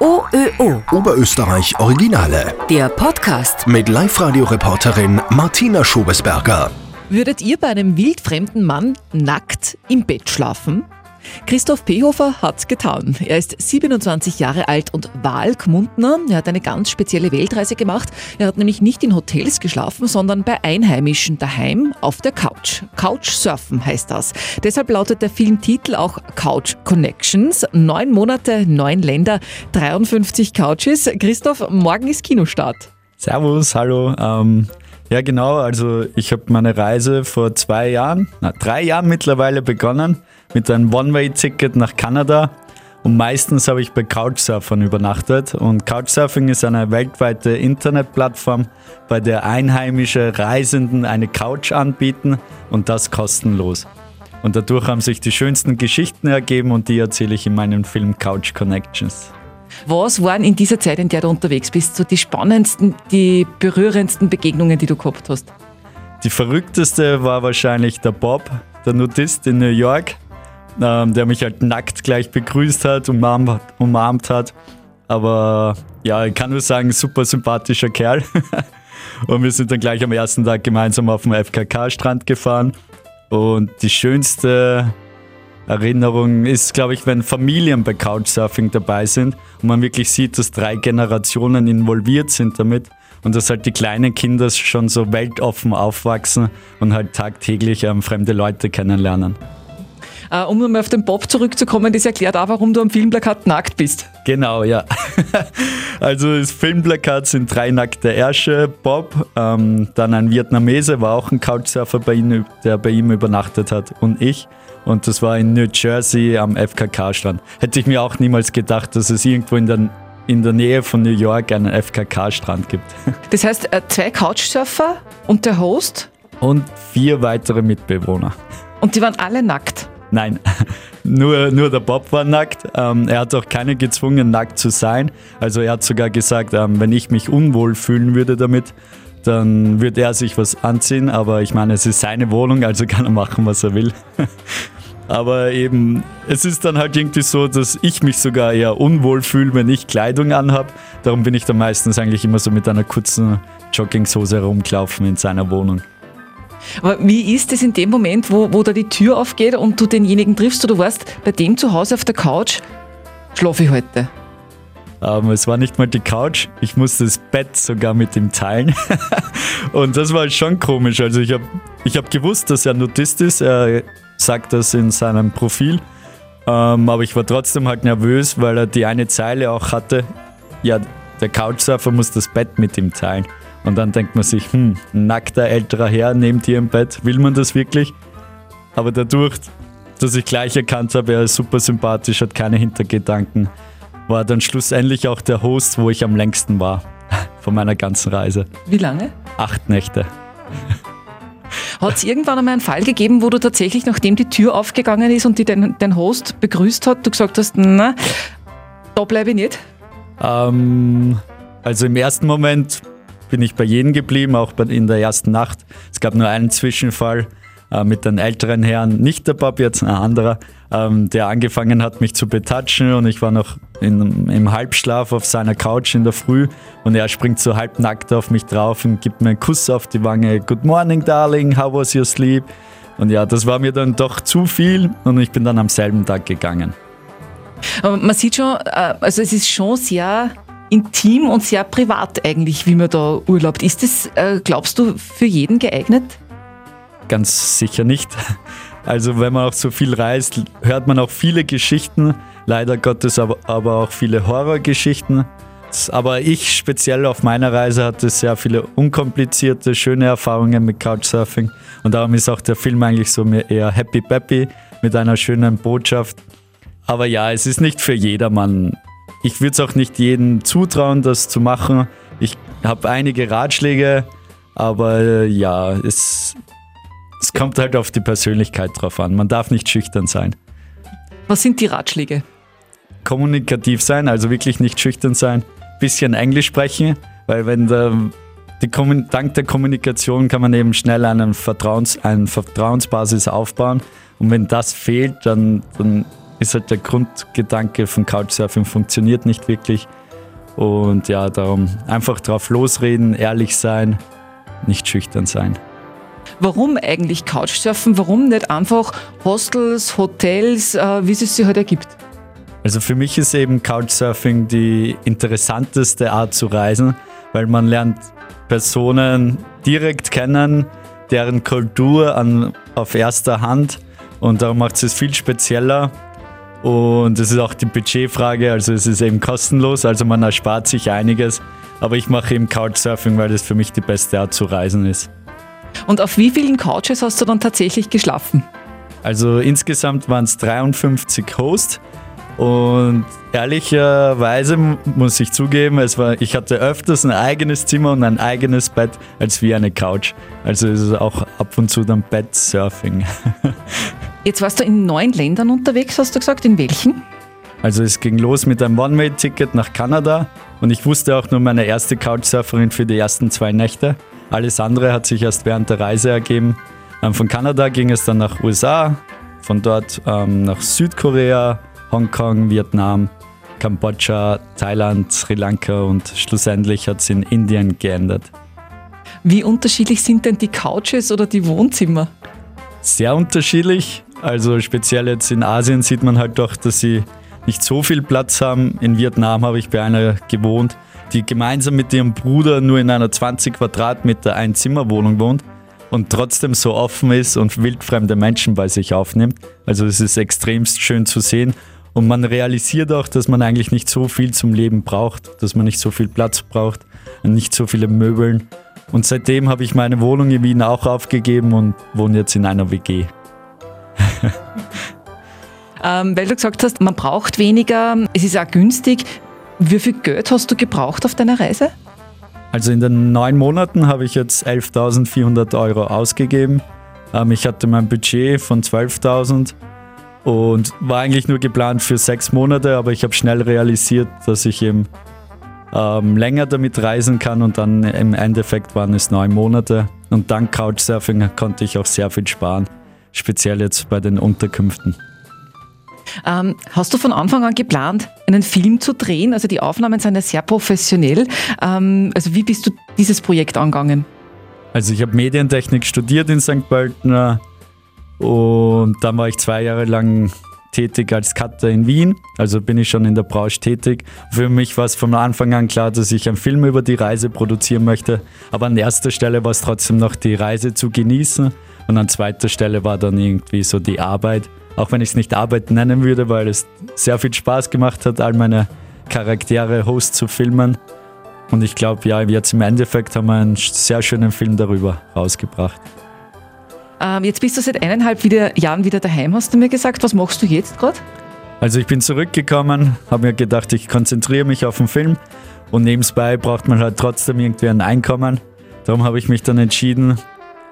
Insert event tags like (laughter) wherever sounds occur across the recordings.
OÖO. Oberösterreich Originale. Der Podcast. Mit Live-Radio-Reporterin Martina Schobesberger. Würdet ihr bei einem wildfremden Mann nackt im Bett schlafen? Christoph Pehofer hat's getan. Er ist 27 Jahre alt und Wahlgmundner. Er hat eine ganz spezielle Weltreise gemacht. Er hat nämlich nicht in Hotels geschlafen, sondern bei Einheimischen daheim auf der Couch. Couchsurfen heißt das. Deshalb lautet der Filmtitel auch Couch Connections. Neun Monate, neun Länder, 53 Couches. Christoph, morgen ist Kinostart. Servus, hallo. Ähm, ja, genau. Also ich habe meine Reise vor zwei Jahren, na, drei Jahren mittlerweile begonnen mit einem One-Way-Ticket nach Kanada. Und meistens habe ich bei Couchsurfern übernachtet. Und Couchsurfing ist eine weltweite Internetplattform, bei der einheimische Reisenden eine Couch anbieten und das kostenlos. Und dadurch haben sich die schönsten Geschichten ergeben und die erzähle ich in meinem Film Couch Connections. Was waren in dieser Zeit, in der du unterwegs bist, so die spannendsten, die berührendsten Begegnungen, die du gehabt hast? Die verrückteste war wahrscheinlich der Bob, der Nudist in New York, ähm, der mich halt nackt gleich begrüßt hat, umarmt, umarmt hat. Aber ja, ich kann nur sagen, super sympathischer Kerl. (laughs) Und wir sind dann gleich am ersten Tag gemeinsam auf dem FKK-Strand gefahren. Und die schönste Erinnerung ist, glaube ich, wenn Familien bei Couchsurfing dabei sind und man wirklich sieht, dass drei Generationen involviert sind damit und dass halt die kleinen Kinder schon so weltoffen aufwachsen und halt tagtäglich ähm, fremde Leute kennenlernen. Äh, um nochmal auf den Bob zurückzukommen, das erklärt auch, warum du am Filmplakat nackt bist. Genau, ja. (laughs) also das Filmplakat sind drei nackte Ärsche, Bob, ähm, dann ein Vietnamese, war auch ein Couchsurfer bei ihm, der bei ihm übernachtet hat und ich. Und das war in New Jersey am FKK-Strand. Hätte ich mir auch niemals gedacht, dass es irgendwo in der, in der Nähe von New York einen FKK-Strand gibt. (laughs) Das heißt, äh, zwei Couchsurfer und der Host? Und vier weitere Mitbewohner. Und die waren alle nackt? Nein, (laughs) nur, nur der Bob war nackt. Ähm, er hat auch keinen gezwungen, nackt zu sein. Also er hat sogar gesagt, ähm, wenn ich mich unwohl fühlen würde damit, dann würde er sich was anziehen. Aber ich meine, es ist seine Wohnung, also (laughs) kann er machen, was er will. (laughs) Aber eben, es ist dann halt irgendwie so, dass ich mich sogar eher unwohl fühle, wenn ich Kleidung anhabe. Darum bin ich dann meistens eigentlich immer so mit einer kurzen Jogginghose rumgelaufen in seiner Wohnung. Aber wie ist es in dem Moment, wo, wo da die Tür aufgeht und du denjenigen triffst, oder du weißt, bei dem zu Hause auf der Couch schlafe ich heute? Ähm, es war nicht mal die Couch, ich musste das Bett sogar mit ihm teilen. (laughs) und das war schon komisch. Also ich habe ich hab gewusst, dass er Nudist ist. Er sagt das in seinem Profil. Ähm, aber ich war trotzdem halt nervös, weil er die eine Zeile auch hatte. Ja, der Couchsurfer muss das Bett mit ihm teilen. Und dann denkt man sich, hm, nackter älterer Herr neben dir im Bett, will man das wirklich? Aber dadurch, dass ich gleich erkannt habe, er ist super sympathisch, hat keine Hintergedanken, war dann schlussendlich auch der Host, wo ich am längsten war (laughs) von meiner ganzen Reise. Wie lange? Acht Nächte. Hat es irgendwann einmal einen Fall gegeben, wo du tatsächlich, nachdem die Tür aufgegangen ist und die den, den Host begrüßt hat, du gesagt hast, na, da bleibe ich nicht? Ähm, also im ersten Moment bin ich bei jedem geblieben, auch in der ersten Nacht. Es gab nur einen Zwischenfall äh, mit den älteren Herren, nicht der Bob, jetzt ein anderer, ähm, der angefangen hat, mich zu betatschen und ich war noch in, im Halbschlaf auf seiner Couch in der Früh und er springt so halbnackt auf mich drauf und gibt mir einen Kuss auf die Wange. Good morning, darling, how was your sleep? Und ja, das war mir dann doch zu viel und ich bin dann am selben Tag gegangen. Aber man sieht schon, äh, also es ist schon sehr intim und sehr privat eigentlich, wie man da urlaubt. Ist das, äh, glaubst du, für jeden geeignet? Ganz sicher nicht. Also wenn man auch so viel reist, hört man auch viele Geschichten, leider Gottes aber, aber auch viele Horrorgeschichten. Aber ich speziell auf meiner Reise hatte sehr viele unkomplizierte, schöne Erfahrungen mit Couchsurfing. Und darum ist auch der Film eigentlich so mir eher happy peppy mit einer schönen Botschaft. Aber ja, es ist nicht für jedermann. Ich würde es auch nicht jedem zutrauen, das zu machen. Ich habe einige Ratschläge, aber äh, ja, es, es kommt halt auf die Persönlichkeit drauf an. Man darf nicht schüchtern sein. Was sind die Ratschläge? Kommunikativ sein, also wirklich nicht schüchtern sein. Bisschen Englisch sprechen, weil wenn der, die dank der Kommunikation kann man eben schnell einen Vertrauens, eine Vertrauensbasis aufbauen. Und wenn das fehlt, dann, dann ist halt der Grundgedanke von Couchsurfing funktioniert nicht wirklich. Und ja, darum einfach drauf losreden, ehrlich sein, nicht schüchtern sein. Warum eigentlich Couchsurfen? Warum nicht einfach Hostels, Hotels, äh, wie es sich halt ergibt? Also für mich ist eben Couchsurfing die interessanteste Art zu reisen, weil man lernt Personen direkt kennen, deren Kultur an, auf erster Hand und darum macht es viel spezieller. Und es ist auch die Budgetfrage, also es ist eben kostenlos, also man erspart sich einiges. Aber ich mache eben Couchsurfing, weil das für mich die beste Art zu reisen ist. Und auf wie vielen Couches hast du dann tatsächlich geschlafen? Also insgesamt waren es 53 Hosts und ehrlicherweise muss ich zugeben, es war, ich hatte öfters ein eigenes Zimmer und ein eigenes Bett als wie eine Couch. Also ist es auch ab und zu dann Bed-Surfing. (laughs) Jetzt warst du in neun Ländern unterwegs, hast du gesagt. In welchen? Also es ging los mit einem One-Way-Ticket nach Kanada und ich wusste auch nur meine erste Couchsurferin für die ersten zwei Nächte. Alles andere hat sich erst während der Reise ergeben. Ähm, von Kanada ging es dann nach USA, von dort ähm, nach Südkorea, Hongkong, Vietnam, Kambodscha, Thailand, Sri Lanka und schlussendlich hat es in Indien geendet. Wie unterschiedlich sind denn die Couches oder die Wohnzimmer? Sehr unterschiedlich. Also speziell jetzt in Asien sieht man halt doch, dass sie nicht so viel Platz haben. In Vietnam habe ich bei einer gewohnt, die gemeinsam mit ihrem Bruder nur in einer 20 Quadratmeter Einzimmerwohnung wohnt und trotzdem so offen ist und wildfremde Menschen bei sich aufnimmt. Also es ist extremst schön zu sehen und man realisiert auch, dass man eigentlich nicht so viel zum Leben braucht, dass man nicht so viel Platz braucht und nicht so viele Möbeln. Und seitdem habe ich meine Wohnung in Wien auch aufgegeben und wohne jetzt in einer WG. Ähm, weil du gesagt hast, man braucht weniger, es ist auch günstig. Wie viel Geld hast du gebraucht auf deiner Reise? Also in den neun Monaten habe ich jetzt 11.400 Euro ausgegeben. Ähm, ich hatte mein Budget von 12.000 und war eigentlich nur geplant für sechs Monate, aber ich habe schnell realisiert, dass ich eben ähm, länger damit reisen kann und dann im Endeffekt waren es neun Monate. Und dank Couchsurfing konnte ich auch sehr viel sparen, speziell jetzt bei den Unterkünften. Ähm, hast du von Anfang an geplant, einen Film zu drehen? Also die Aufnahmen sind ja sehr professionell. Ähm, also wie bist du dieses Projekt angegangen? Also ich habe Medientechnik studiert in St. Pölten und dann war ich zwei Jahre lang tätig als Cutter in Wien. Also bin ich schon in der Branche tätig. Für mich war es von Anfang an klar, dass ich einen Film über die Reise produzieren möchte. Aber an erster Stelle war es trotzdem noch die Reise zu genießen. Und an zweiter Stelle war dann irgendwie so die Arbeit. Auch wenn ich es nicht Arbeit nennen würde, weil es sehr viel Spaß gemacht hat, all meine Charaktere, Host zu filmen. Und ich glaube, ja, jetzt im Endeffekt haben wir einen sehr schönen Film darüber rausgebracht. Ähm, jetzt bist du seit eineinhalb wieder, Jahren wieder daheim, hast du mir gesagt. Was machst du jetzt gerade? Also ich bin zurückgekommen, habe mir gedacht, ich konzentriere mich auf den Film und nebenbei braucht man halt trotzdem irgendwie ein Einkommen. Darum habe ich mich dann entschieden,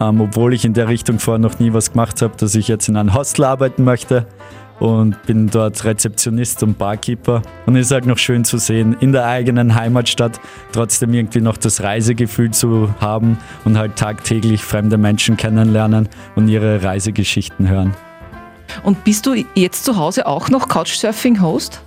ähm, obwohl ich in der Richtung vorher noch nie was gemacht habe, dass ich jetzt in einem Hostel arbeiten möchte und bin dort Rezeptionist und Barkeeper. Und es ist halt noch schön zu sehen, in der eigenen Heimatstadt trotzdem irgendwie noch das Reisegefühl zu haben und halt tagtäglich fremde Menschen kennenlernen und ihre Reisegeschichten hören. Und bist du jetzt zu Hause auch noch Couchsurfing-Host?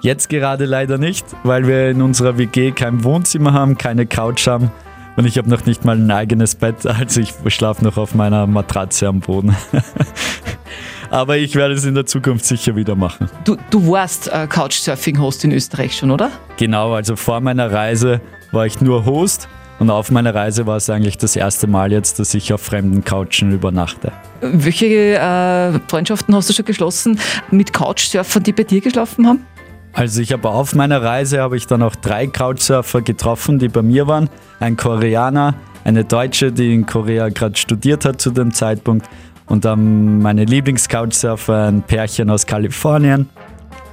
Jetzt gerade leider nicht, weil wir in unserer WG kein Wohnzimmer haben, keine Couch haben und ich habe noch nicht mal ein eigenes Bett, also ich schlafe noch auf meiner Matratze am Boden. (laughs) Aber ich werde es in der Zukunft sicher wieder machen. Du, du warst äh, Couchsurfing-Host in Österreich schon, oder? Genau, also vor meiner Reise war ich nur Host und auf meiner Reise war es eigentlich das erste Mal jetzt, dass ich auf fremden Couchen übernachte. Welche äh, Freundschaften hast du schon geschlossen mit Couchsurfern, die bei dir geschlafen haben? Also ich habe auf meiner Reise habe ich dann auch drei Couchsurfer getroffen, die bei mir waren. Ein Koreaner, eine Deutsche, die in Korea gerade studiert hat zu dem Zeitpunkt und dann meine Lieblings-Couchsurfer, ein Pärchen aus Kalifornien.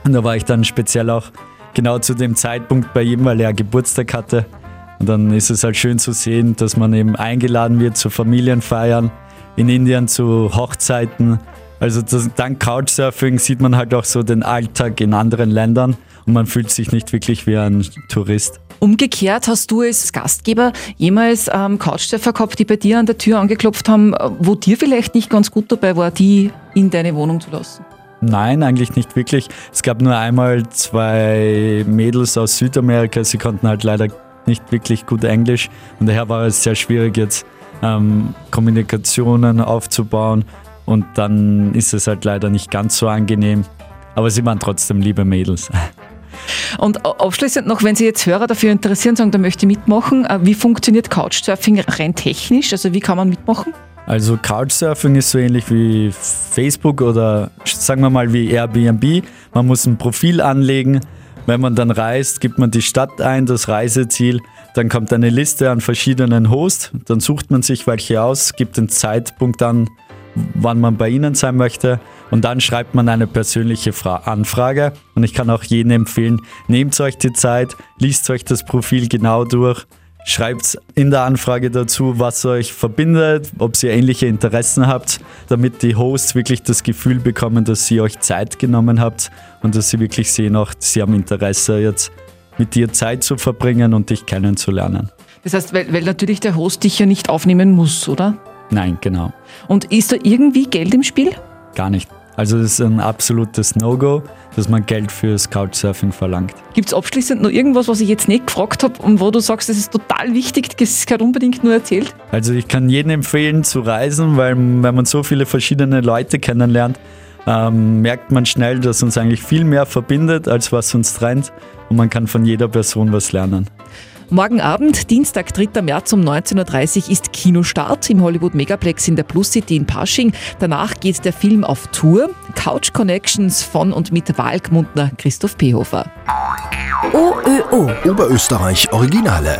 Und da war ich dann speziell auch genau zu dem Zeitpunkt bei ihm, weil er Geburtstag hatte. Und dann ist es halt schön zu sehen, dass man eben eingeladen wird zu Familienfeiern, in Indien zu Hochzeiten also das, dank Couchsurfing sieht man halt auch so den Alltag in anderen Ländern und man fühlt sich nicht wirklich wie ein Tourist. Umgekehrt hast du als Gastgeber jemals ähm, Couchsurfer gehabt, die bei dir an der Tür angeklopft haben, wo dir vielleicht nicht ganz gut dabei war, die in deine Wohnung zu lassen? Nein, eigentlich nicht wirklich. Es gab nur einmal zwei Mädels aus Südamerika, sie konnten halt leider nicht wirklich gut Englisch und daher war es sehr schwierig jetzt ähm, Kommunikationen aufzubauen und dann ist es halt leider nicht ganz so angenehm. Aber sie waren trotzdem liebe Mädels. Und abschließend noch, wenn Sie jetzt Hörer dafür interessieren, sagen, da möchte ich mitmachen, äh, wie funktioniert Couchsurfing rein technisch? Also wie kann man mitmachen? Also Couchsurfing ist so ähnlich wie Facebook oder sagen wir mal wie Airbnb. Man muss ein Profil anlegen. Wenn man dann reist, gibt man die Stadt ein, das Reiseziel. Dann kommt eine Liste an verschiedenen Hosts. Dann sucht man sich welche aus, gibt den Zeitpunkt an, wann man bei Ihnen sein möchte. Und dann schreibt man eine persönliche Fra Anfrage. Und ich kann auch jedem empfehlen, nehmt euch die Zeit, liest euch das Profil genau durch Schreibt in der Anfrage dazu, was euch verbindet, ob ihr ähnliche Interessen habt, damit die Hosts wirklich das Gefühl bekommen, dass sie euch Zeit genommen habt und dass sie wirklich sehen, auch sie haben Interesse jetzt mit dir Zeit zu verbringen und dich kennenzulernen. Das heißt, weil, weil natürlich der Host dich ja nicht aufnehmen muss, oder? Nein, genau. Und ist da irgendwie Geld im Spiel? Gar nicht. Also das ist ein absolutes No-Go, dass man Geld fürs Couchsurfing verlangt. Gibt es abschließend noch irgendwas, was ich jetzt nicht gefragt habe und wo du sagst, das ist total wichtig, das gehört unbedingt nur erzählt? Also ich kann jedem empfehlen zu reisen, weil wenn man so viele verschiedene Leute kennenlernt, ähm, merkt man schnell, dass uns eigentlich viel mehr verbindet, als was uns trennt und man kann von jeder Person was lernen. Morgen Abend, Dienstag, 3. März um 19.30 Uhr ist Kinostart im Hollywood Megaplex in der Plus City in Pasching. Danach geht der Film auf Tour. Couch Connections von und mit Walkmundner Christoph Pehofer. OÖO Oberösterreich Originale.